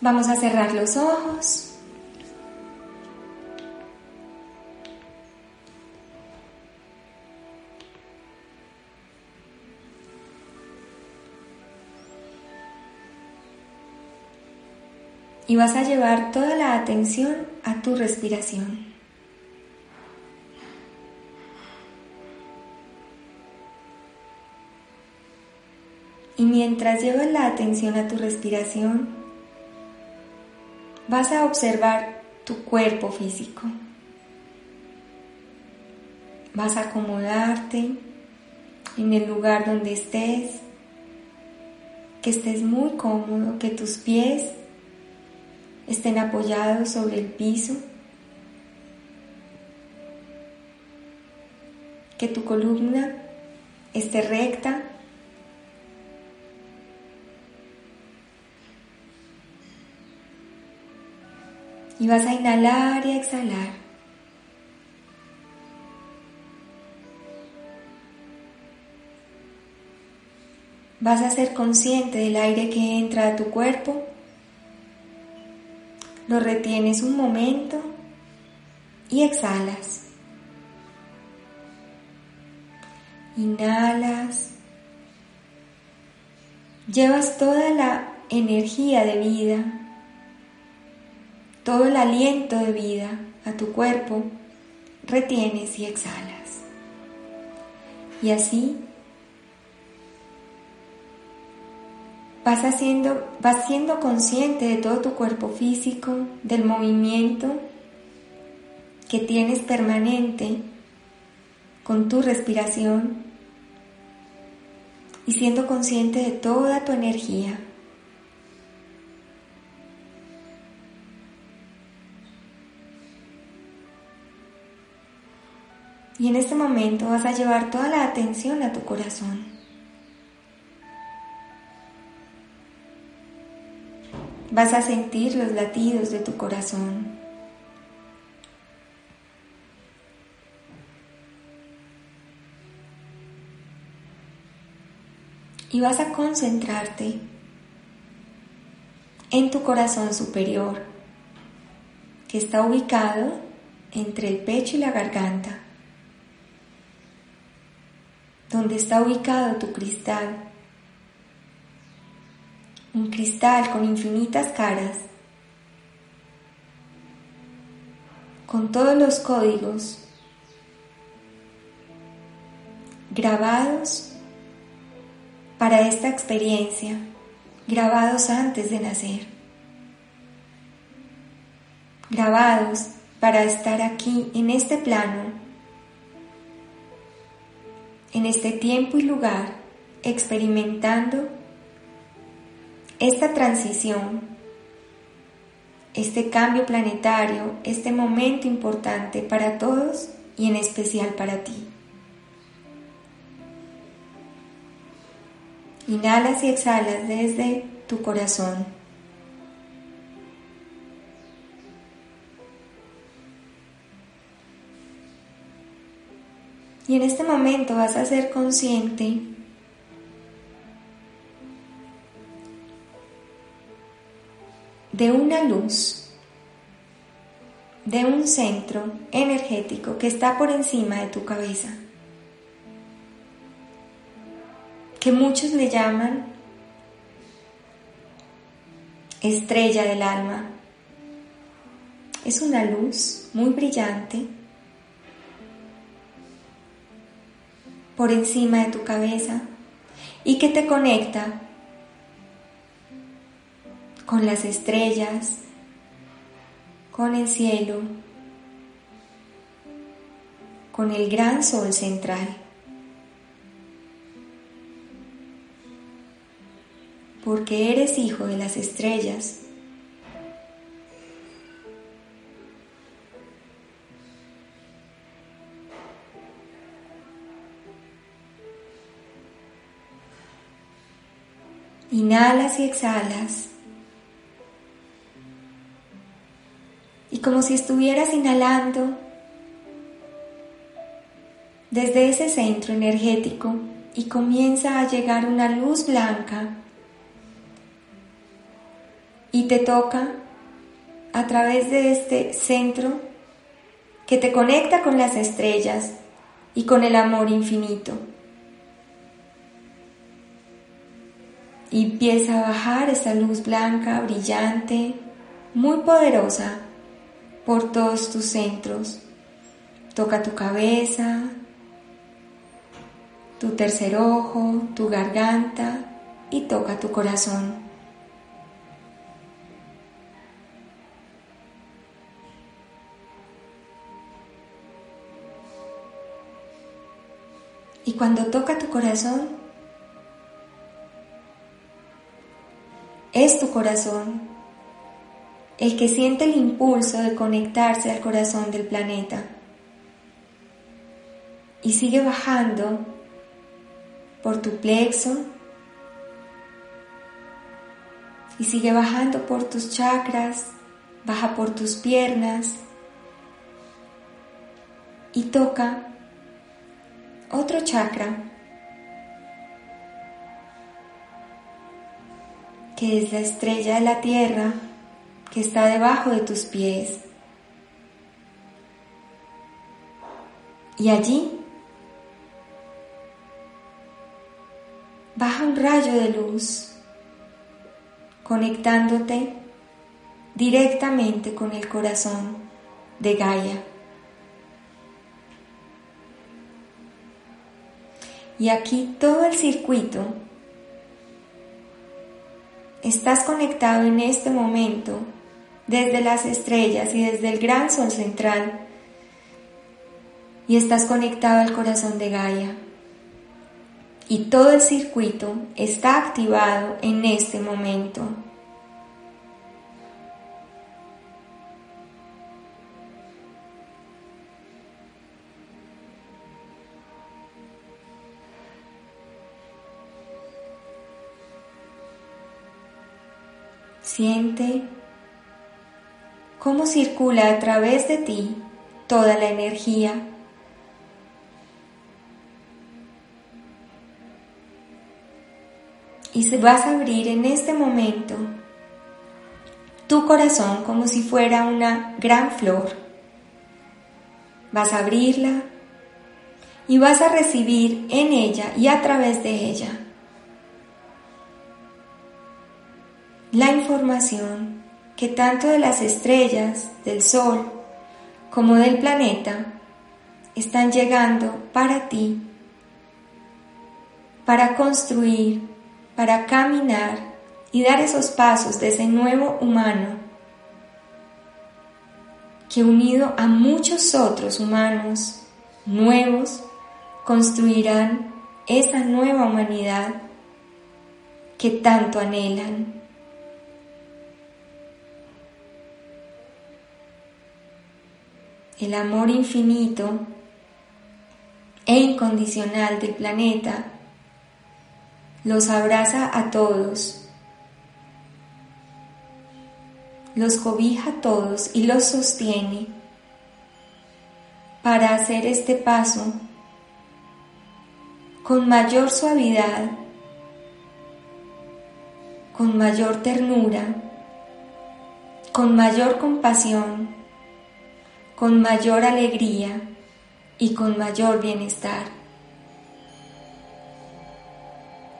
Vamos a cerrar los ojos. Y vas a llevar toda la atención a tu respiración. Y mientras llevas la atención a tu respiración, vas a observar tu cuerpo físico. Vas a acomodarte en el lugar donde estés, que estés muy cómodo, que tus pies estén apoyados sobre el piso, que tu columna esté recta Y vas a inhalar y exhalar. Vas a ser consciente del aire que entra a tu cuerpo. Lo retienes un momento y exhalas. Inhalas. Llevas toda la energía de vida todo el aliento de vida a tu cuerpo, retienes y exhalas. Y así vas haciendo, vas siendo consciente de todo tu cuerpo físico, del movimiento que tienes permanente con tu respiración y siendo consciente de toda tu energía Y en este momento vas a llevar toda la atención a tu corazón. Vas a sentir los latidos de tu corazón. Y vas a concentrarte en tu corazón superior, que está ubicado entre el pecho y la garganta donde está ubicado tu cristal. Un cristal con infinitas caras, con todos los códigos grabados para esta experiencia, grabados antes de nacer, grabados para estar aquí en este plano en este tiempo y lugar experimentando esta transición, este cambio planetario, este momento importante para todos y en especial para ti. Inhalas y exhalas desde tu corazón. Y en este momento vas a ser consciente de una luz, de un centro energético que está por encima de tu cabeza, que muchos le llaman estrella del alma. Es una luz muy brillante por encima de tu cabeza y que te conecta con las estrellas, con el cielo, con el gran sol central. Porque eres hijo de las estrellas Inhalas y exhalas. Y como si estuvieras inhalando desde ese centro energético y comienza a llegar una luz blanca y te toca a través de este centro que te conecta con las estrellas y con el amor infinito. Y empieza a bajar esa luz blanca, brillante, muy poderosa por todos tus centros. Toca tu cabeza, tu tercer ojo, tu garganta y toca tu corazón. Y cuando toca tu corazón, es tu corazón el que siente el impulso de conectarse al corazón del planeta. Y sigue bajando por tu plexo y sigue bajando por tus chakras, baja por tus piernas y toca otro chakra que es la estrella de la tierra que está debajo de tus pies. Y allí baja un rayo de luz conectándote directamente con el corazón de Gaia. Y aquí todo el circuito estás conectado en este momento desde las estrellas y desde el gran sol central y estás conectado al corazón de Gaia. Y todo el circuito está activado en este momento. Siente cómo circula a través de ti toda la energía. Y se vas a abrir en este momento tu corazón como si fuera una gran flor. Vas a abrirla y vas a recibir en ella y a través de ella la información que tanto de las estrellas, del Sol, como del planeta están llegando para ti, para construir, para caminar y dar esos pasos de ese nuevo humano que unido a muchos otros humanos nuevos construirán esa nueva humanidad que tanto anhelan. El amor infinito e incondicional del planeta los abraza a todos, los cobija a todos y los sostiene para hacer este paso con mayor suavidad, con mayor ternura, con mayor compasión con mayor alegría y con mayor bienestar.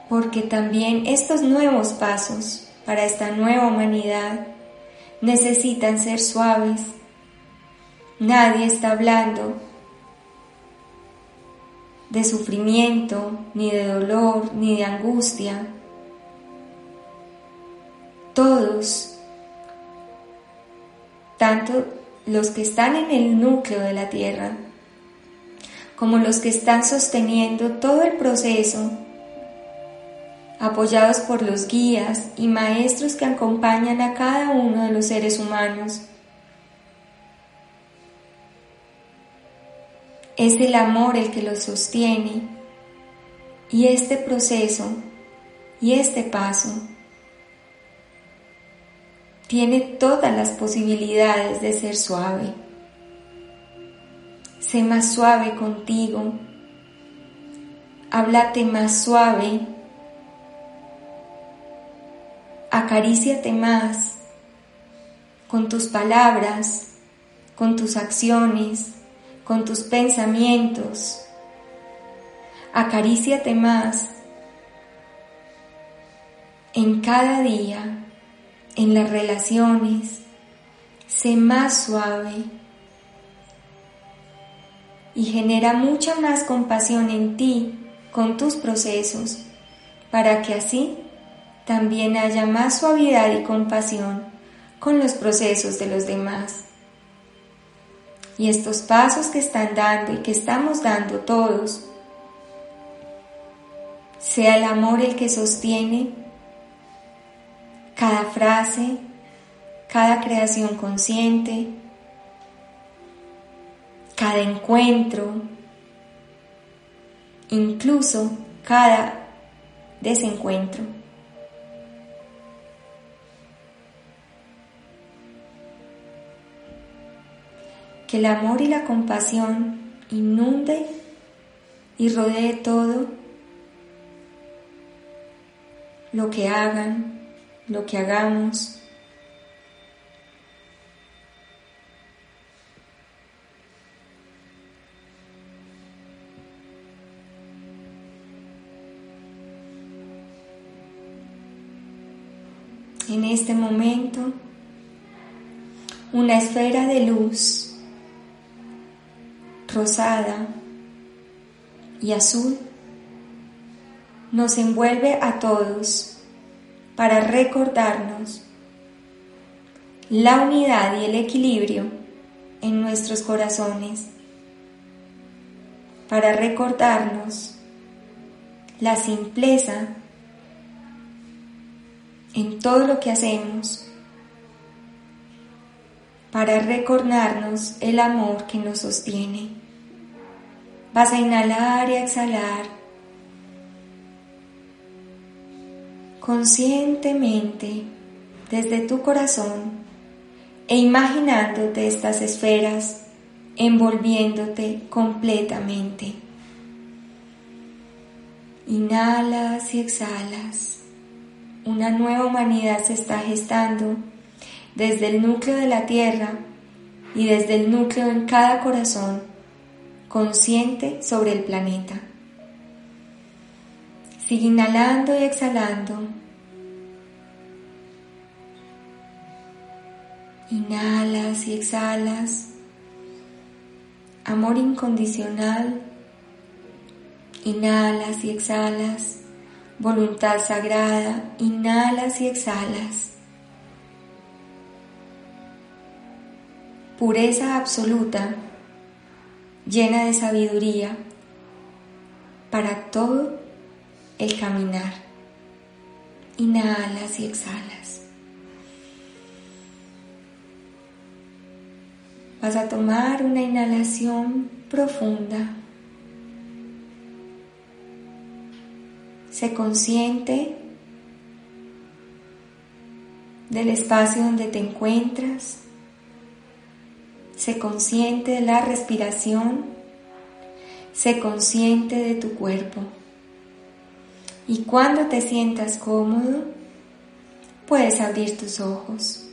Porque también estos nuevos pasos para esta nueva humanidad necesitan ser suaves. Nadie está hablando de sufrimiento, ni de dolor, ni de angustia. Todos, tanto los que están en el núcleo de la Tierra, como los que están sosteniendo todo el proceso, apoyados por los guías y maestros que acompañan a cada uno de los seres humanos. Es el amor el que los sostiene y este proceso y este paso tiene todas las posibilidades de ser suave. Sé más suave contigo. Háblate más suave. Acaríciate más con tus palabras, con tus acciones, con tus pensamientos. Acaríciate más en cada día, en las relaciones. Sé más suave y genera mucha más compasión en ti con tus procesos para que así también haya más suavidad y compasión con los procesos de los demás. Y estos pasos que están dando y que estamos dando todos, sea el amor el que sostiene cada frase, cada creación consciente, cada encuentro, incluso cada desencuentro. Que el amor y la compasión inunde y rodee todo lo que hagan, lo que hagamos, en este momento una esfera de luz rosada y azul nos envuelve a todos para recordarnos la unidad y el equilibrio en nuestros corazones, para recordarnos la simpleza en todo lo que hacemos para recordarnos el amor que nos sostiene. Vas a inhalar y exhalar conscientemente desde tu corazón e imaginándote estas esferas envolviéndote completamente. Inhalas y exhalas una nueva humanidad se está gestando desde el núcleo de la Tierra y desde el núcleo en cada corazón consciente sobre el planeta. Sigue inhalando y exhalando. Inhalas y exhalas. Amor incondicional. Inhalas y exhalas voluntad sagrada, inhalas y exhalas. Pureza absoluta, llena de sabiduría para todo el caminar. Inhalas y exhalas. Vas a tomar una inhalación profunda. Sé consciente del espacio donde te encuentras. Sé consciente de la respiración. Sé consciente de tu cuerpo. Y cuando te sientas cómodo, puedes abrir tus ojos.